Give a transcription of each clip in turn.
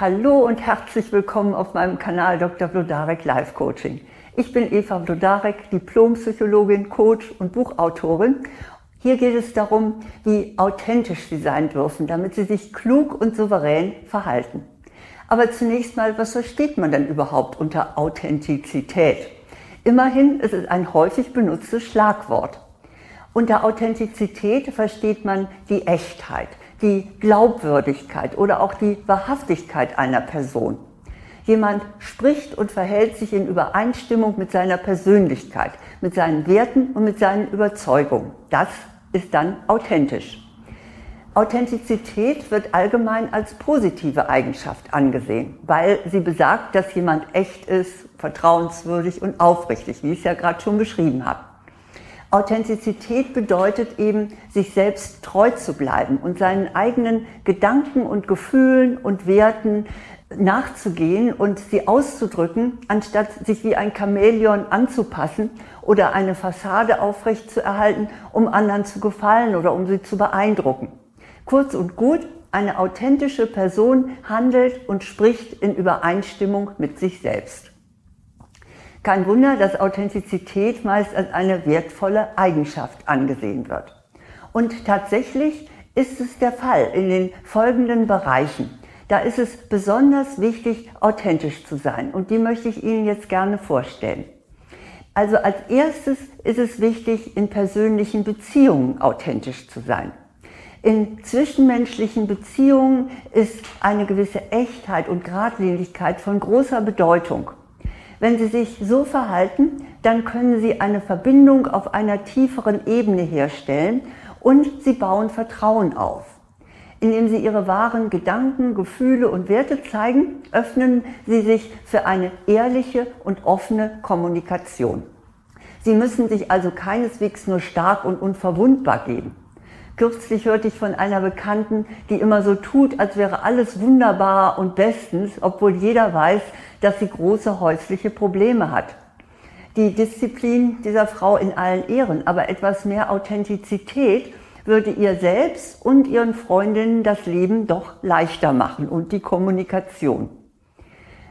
Hallo und herzlich willkommen auf meinem Kanal Dr. Blodarek Life Coaching. Ich bin Eva Blodarek, Diplompsychologin, Coach und Buchautorin. Hier geht es darum, wie authentisch Sie sein dürfen, damit Sie sich klug und souverän verhalten. Aber zunächst mal, was versteht man denn überhaupt unter Authentizität? Immerhin ist es ein häufig benutztes Schlagwort. Unter Authentizität versteht man die Echtheit, die Glaubwürdigkeit oder auch die Wahrhaftigkeit einer Person. Jemand spricht und verhält sich in Übereinstimmung mit seiner Persönlichkeit, mit seinen Werten und mit seinen Überzeugungen. Das ist dann authentisch. Authentizität wird allgemein als positive Eigenschaft angesehen, weil sie besagt, dass jemand echt ist, vertrauenswürdig und aufrichtig, wie ich es ja gerade schon beschrieben habe. Authentizität bedeutet eben, sich selbst treu zu bleiben und seinen eigenen Gedanken und Gefühlen und Werten nachzugehen und sie auszudrücken, anstatt sich wie ein Chamäleon anzupassen oder eine Fassade aufrecht zu erhalten, um anderen zu gefallen oder um sie zu beeindrucken. Kurz und gut, eine authentische Person handelt und spricht in Übereinstimmung mit sich selbst. Kein Wunder, dass Authentizität meist als eine wertvolle Eigenschaft angesehen wird. Und tatsächlich ist es der Fall in den folgenden Bereichen. Da ist es besonders wichtig, authentisch zu sein. Und die möchte ich Ihnen jetzt gerne vorstellen. Also als erstes ist es wichtig, in persönlichen Beziehungen authentisch zu sein. In zwischenmenschlichen Beziehungen ist eine gewisse Echtheit und Gradlinigkeit von großer Bedeutung. Wenn Sie sich so verhalten, dann können Sie eine Verbindung auf einer tieferen Ebene herstellen und Sie bauen Vertrauen auf. Indem Sie Ihre wahren Gedanken, Gefühle und Werte zeigen, öffnen Sie sich für eine ehrliche und offene Kommunikation. Sie müssen sich also keineswegs nur stark und unverwundbar geben. Kürzlich hörte ich von einer Bekannten, die immer so tut, als wäre alles wunderbar und bestens, obwohl jeder weiß, dass sie große häusliche Probleme hat. Die Disziplin dieser Frau in allen Ehren, aber etwas mehr Authentizität würde ihr selbst und ihren Freundinnen das Leben doch leichter machen und die Kommunikation.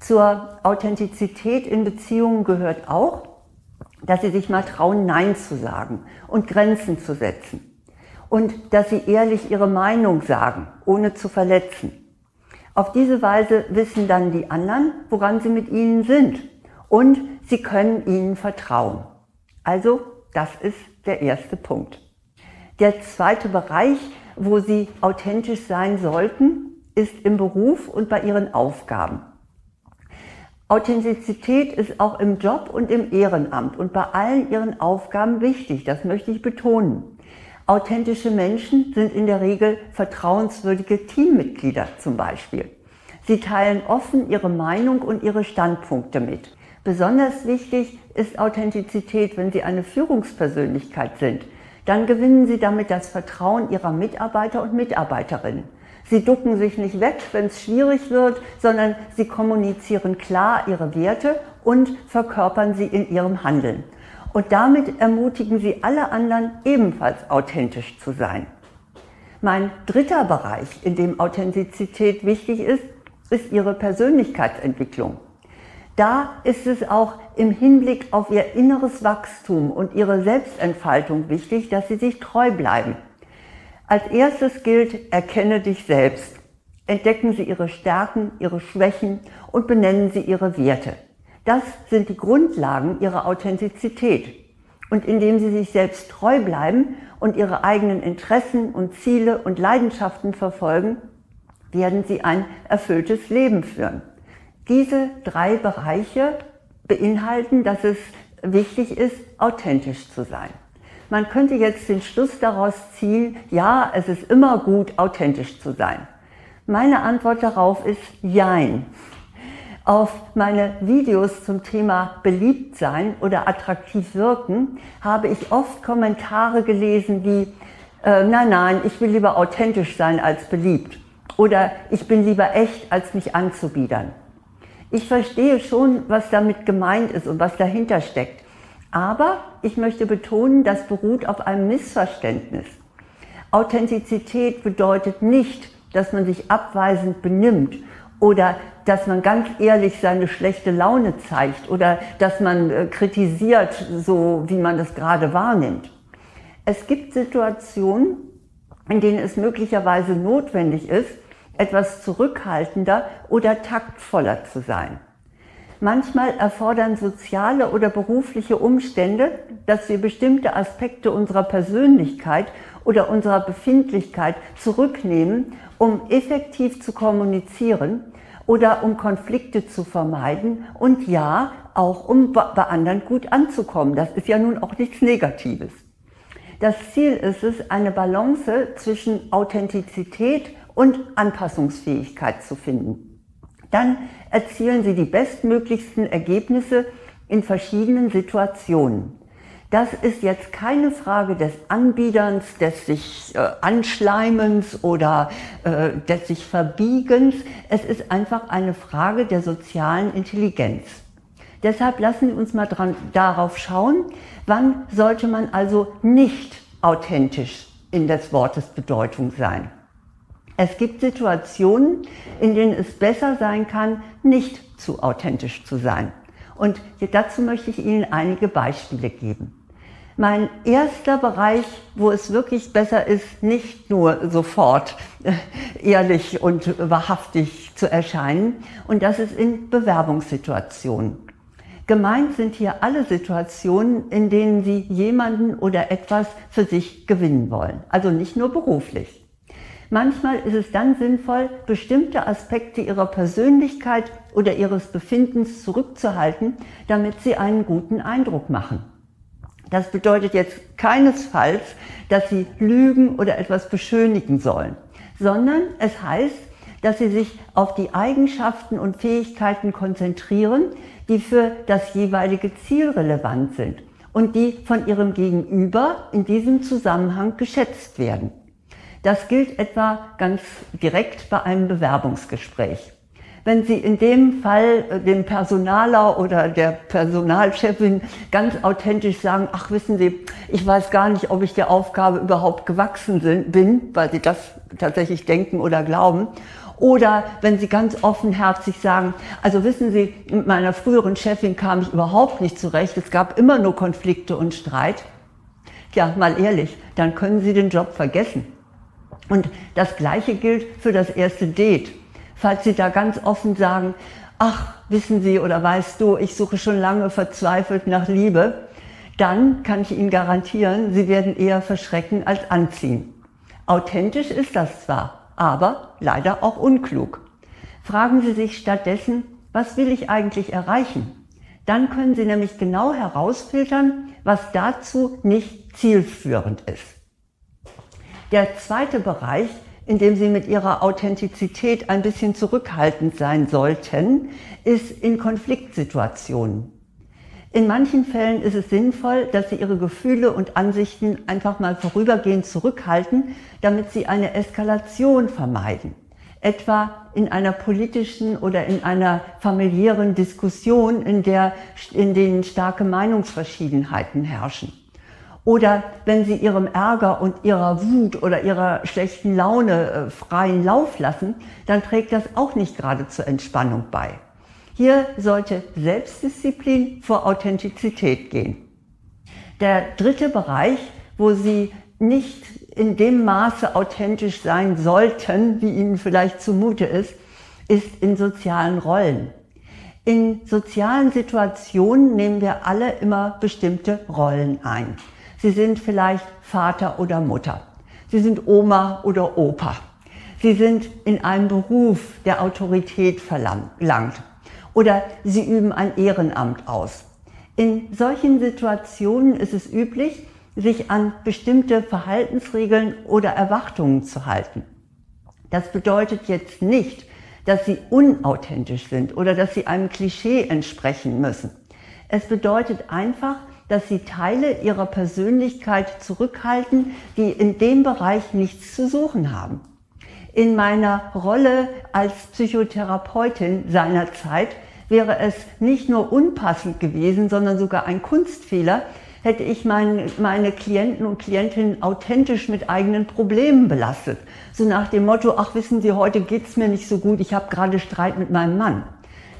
Zur Authentizität in Beziehungen gehört auch, dass sie sich mal trauen, Nein zu sagen und Grenzen zu setzen und dass sie ehrlich ihre Meinung sagen, ohne zu verletzen. Auf diese Weise wissen dann die anderen, woran sie mit ihnen sind und sie können ihnen vertrauen. Also, das ist der erste Punkt. Der zweite Bereich, wo sie authentisch sein sollten, ist im Beruf und bei ihren Aufgaben. Authentizität ist auch im Job und im Ehrenamt und bei allen ihren Aufgaben wichtig, das möchte ich betonen. Authentische Menschen sind in der Regel vertrauenswürdige Teammitglieder zum Beispiel. Sie teilen offen ihre Meinung und ihre Standpunkte mit. Besonders wichtig ist Authentizität, wenn Sie eine Führungspersönlichkeit sind. Dann gewinnen Sie damit das Vertrauen Ihrer Mitarbeiter und Mitarbeiterinnen. Sie ducken sich nicht weg, wenn es schwierig wird, sondern Sie kommunizieren klar Ihre Werte und verkörpern sie in Ihrem Handeln. Und damit ermutigen sie alle anderen ebenfalls authentisch zu sein. Mein dritter Bereich, in dem Authentizität wichtig ist, ist ihre Persönlichkeitsentwicklung. Da ist es auch im Hinblick auf ihr inneres Wachstum und ihre Selbstentfaltung wichtig, dass sie sich treu bleiben. Als erstes gilt, erkenne dich selbst. Entdecken Sie Ihre Stärken, Ihre Schwächen und benennen Sie Ihre Werte. Das sind die Grundlagen ihrer Authentizität. Und indem sie sich selbst treu bleiben und ihre eigenen Interessen und Ziele und Leidenschaften verfolgen, werden sie ein erfülltes Leben führen. Diese drei Bereiche beinhalten, dass es wichtig ist, authentisch zu sein. Man könnte jetzt den Schluss daraus ziehen, ja, es ist immer gut, authentisch zu sein. Meine Antwort darauf ist Jein auf meine Videos zum Thema beliebt sein oder attraktiv wirken, habe ich oft Kommentare gelesen wie, äh, nein, nein, ich will lieber authentisch sein als beliebt. Oder ich bin lieber echt, als mich anzubiedern. Ich verstehe schon, was damit gemeint ist und was dahinter steckt. Aber ich möchte betonen, das beruht auf einem Missverständnis. Authentizität bedeutet nicht, dass man sich abweisend benimmt oder dass man ganz ehrlich seine schlechte Laune zeigt oder dass man äh, kritisiert, so wie man das gerade wahrnimmt. Es gibt Situationen, in denen es möglicherweise notwendig ist, etwas zurückhaltender oder taktvoller zu sein. Manchmal erfordern soziale oder berufliche Umstände, dass wir bestimmte Aspekte unserer Persönlichkeit oder unserer Befindlichkeit zurücknehmen, um effektiv zu kommunizieren oder um Konflikte zu vermeiden und ja, auch um bei anderen gut anzukommen. Das ist ja nun auch nichts Negatives. Das Ziel ist es, eine Balance zwischen Authentizität und Anpassungsfähigkeit zu finden dann erzielen Sie die bestmöglichsten Ergebnisse in verschiedenen Situationen. Das ist jetzt keine Frage des Anbiederns, des sich äh, Anschleimens oder äh, des sich Verbiegens. Es ist einfach eine Frage der sozialen Intelligenz. Deshalb lassen Sie uns mal dran, darauf schauen, wann sollte man also nicht authentisch in des Wortes Bedeutung sein. Es gibt Situationen, in denen es besser sein kann, nicht zu authentisch zu sein. Und dazu möchte ich Ihnen einige Beispiele geben. Mein erster Bereich, wo es wirklich besser ist, nicht nur sofort äh, ehrlich und wahrhaftig zu erscheinen, und das ist in Bewerbungssituationen. Gemeint sind hier alle Situationen, in denen Sie jemanden oder etwas für sich gewinnen wollen. Also nicht nur beruflich. Manchmal ist es dann sinnvoll, bestimmte Aspekte ihrer Persönlichkeit oder ihres Befindens zurückzuhalten, damit sie einen guten Eindruck machen. Das bedeutet jetzt keinesfalls, dass sie lügen oder etwas beschönigen sollen, sondern es heißt, dass sie sich auf die Eigenschaften und Fähigkeiten konzentrieren, die für das jeweilige Ziel relevant sind und die von ihrem Gegenüber in diesem Zusammenhang geschätzt werden. Das gilt etwa ganz direkt bei einem Bewerbungsgespräch. Wenn Sie in dem Fall äh, dem Personaler oder der Personalchefin ganz authentisch sagen, ach wissen Sie, ich weiß gar nicht, ob ich der Aufgabe überhaupt gewachsen bin, weil Sie das tatsächlich denken oder glauben. Oder wenn Sie ganz offenherzig sagen, also wissen Sie, mit meiner früheren Chefin kam ich überhaupt nicht zurecht, es gab immer nur Konflikte und Streit. Tja, mal ehrlich, dann können Sie den Job vergessen. Und das Gleiche gilt für das erste Date. Falls Sie da ganz offen sagen, ach, wissen Sie oder weißt du, ich suche schon lange verzweifelt nach Liebe, dann kann ich Ihnen garantieren, Sie werden eher verschrecken als anziehen. Authentisch ist das zwar, aber leider auch unklug. Fragen Sie sich stattdessen, was will ich eigentlich erreichen? Dann können Sie nämlich genau herausfiltern, was dazu nicht zielführend ist. Der zweite Bereich, in dem Sie mit Ihrer Authentizität ein bisschen zurückhaltend sein sollten, ist in Konfliktsituationen. In manchen Fällen ist es sinnvoll, dass Sie Ihre Gefühle und Ansichten einfach mal vorübergehend zurückhalten, damit Sie eine Eskalation vermeiden. Etwa in einer politischen oder in einer familiären Diskussion, in der, in denen starke Meinungsverschiedenheiten herrschen. Oder wenn sie ihrem Ärger und ihrer Wut oder ihrer schlechten Laune äh, freien Lauf lassen, dann trägt das auch nicht gerade zur Entspannung bei. Hier sollte Selbstdisziplin vor Authentizität gehen. Der dritte Bereich, wo Sie nicht in dem Maße authentisch sein sollten, wie Ihnen vielleicht zumute ist, ist in sozialen Rollen. In sozialen Situationen nehmen wir alle immer bestimmte Rollen ein. Sie sind vielleicht Vater oder Mutter. Sie sind Oma oder Opa. Sie sind in einem Beruf, der Autorität verlangt. Oder Sie üben ein Ehrenamt aus. In solchen Situationen ist es üblich, sich an bestimmte Verhaltensregeln oder Erwartungen zu halten. Das bedeutet jetzt nicht, dass sie unauthentisch sind oder dass sie einem Klischee entsprechen müssen. Es bedeutet einfach, dass sie Teile ihrer Persönlichkeit zurückhalten, die in dem Bereich nichts zu suchen haben. In meiner Rolle als Psychotherapeutin seinerzeit wäre es nicht nur unpassend gewesen, sondern sogar ein Kunstfehler, hätte ich mein, meine Klienten und Klientinnen authentisch mit eigenen Problemen belastet. So nach dem Motto, ach wissen Sie, heute geht's mir nicht so gut, ich habe gerade Streit mit meinem Mann.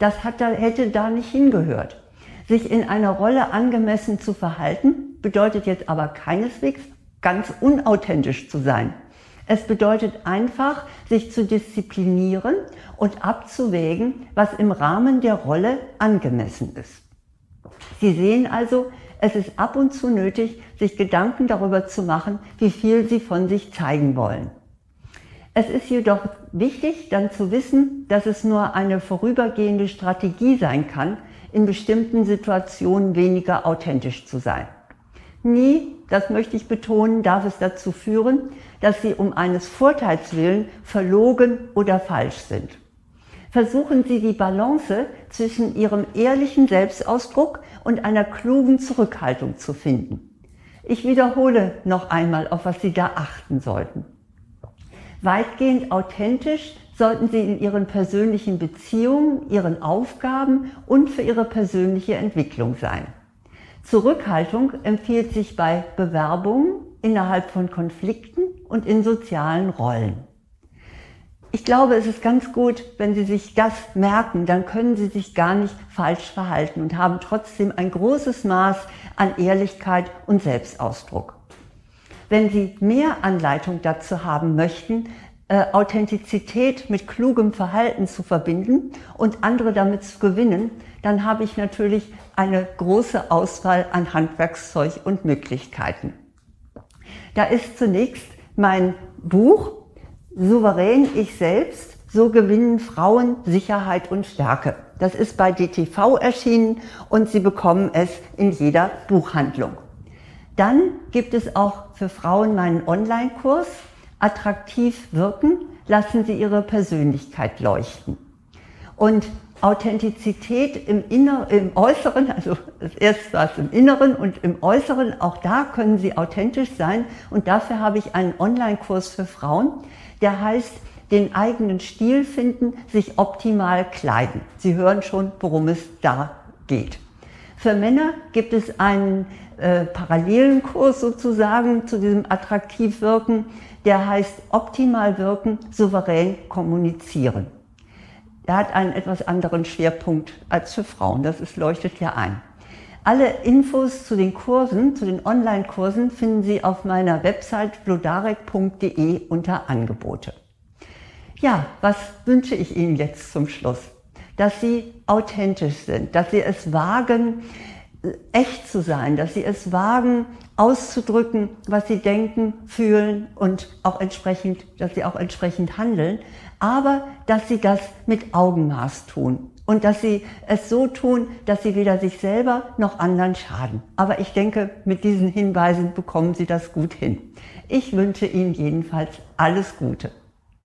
Das hat hätte da nicht hingehört. Sich in einer Rolle angemessen zu verhalten, bedeutet jetzt aber keineswegs ganz unauthentisch zu sein. Es bedeutet einfach, sich zu disziplinieren und abzuwägen, was im Rahmen der Rolle angemessen ist. Sie sehen also, es ist ab und zu nötig, sich Gedanken darüber zu machen, wie viel Sie von sich zeigen wollen. Es ist jedoch wichtig, dann zu wissen, dass es nur eine vorübergehende Strategie sein kann, in bestimmten Situationen weniger authentisch zu sein. Nie, das möchte ich betonen, darf es dazu führen, dass Sie um eines Vorteils willen verlogen oder falsch sind. Versuchen Sie die Balance zwischen Ihrem ehrlichen Selbstausdruck und einer klugen Zurückhaltung zu finden. Ich wiederhole noch einmal, auf was Sie da achten sollten. Weitgehend authentisch sollten Sie in Ihren persönlichen Beziehungen, Ihren Aufgaben und für Ihre persönliche Entwicklung sein. Zurückhaltung empfiehlt sich bei Bewerbungen, innerhalb von Konflikten und in sozialen Rollen. Ich glaube, es ist ganz gut, wenn Sie sich das merken, dann können Sie sich gar nicht falsch verhalten und haben trotzdem ein großes Maß an Ehrlichkeit und Selbstausdruck. Wenn Sie mehr Anleitung dazu haben möchten, Authentizität mit klugem Verhalten zu verbinden und andere damit zu gewinnen, dann habe ich natürlich eine große Auswahl an Handwerkszeug und Möglichkeiten. Da ist zunächst mein Buch Souverän ich selbst, so gewinnen Frauen Sicherheit und Stärke. Das ist bei DTV erschienen und Sie bekommen es in jeder Buchhandlung. Dann gibt es auch für Frauen meinen Online-Kurs Attraktiv wirken, lassen Sie Ihre Persönlichkeit leuchten. Und Authentizität im, Inner, im Äußeren, also war es im Inneren und im Äußeren, auch da können Sie authentisch sein. Und dafür habe ich einen Online-Kurs für Frauen, der heißt, den eigenen Stil finden, sich optimal kleiden. Sie hören schon, worum es da geht. Für Männer gibt es einen äh, parallelen Kurs sozusagen zu diesem attraktiv wirken, der heißt optimal wirken, souverän kommunizieren. Er hat einen etwas anderen Schwerpunkt als für Frauen. Das ist, leuchtet ja ein. Alle Infos zu den Kursen, zu den Online-Kursen finden Sie auf meiner Website blodarek.de unter Angebote. Ja, was wünsche ich Ihnen jetzt zum Schluss? Dass Sie authentisch sind, dass Sie es wagen, echt zu sein, dass Sie es wagen, auszudrücken, was Sie denken, fühlen und auch entsprechend, dass Sie auch entsprechend handeln, aber dass Sie das mit Augenmaß tun und dass sie es so tun, dass sie weder sich selber noch anderen schaden. Aber ich denke, mit diesen Hinweisen bekommen Sie das gut hin. Ich wünsche Ihnen jedenfalls alles Gute.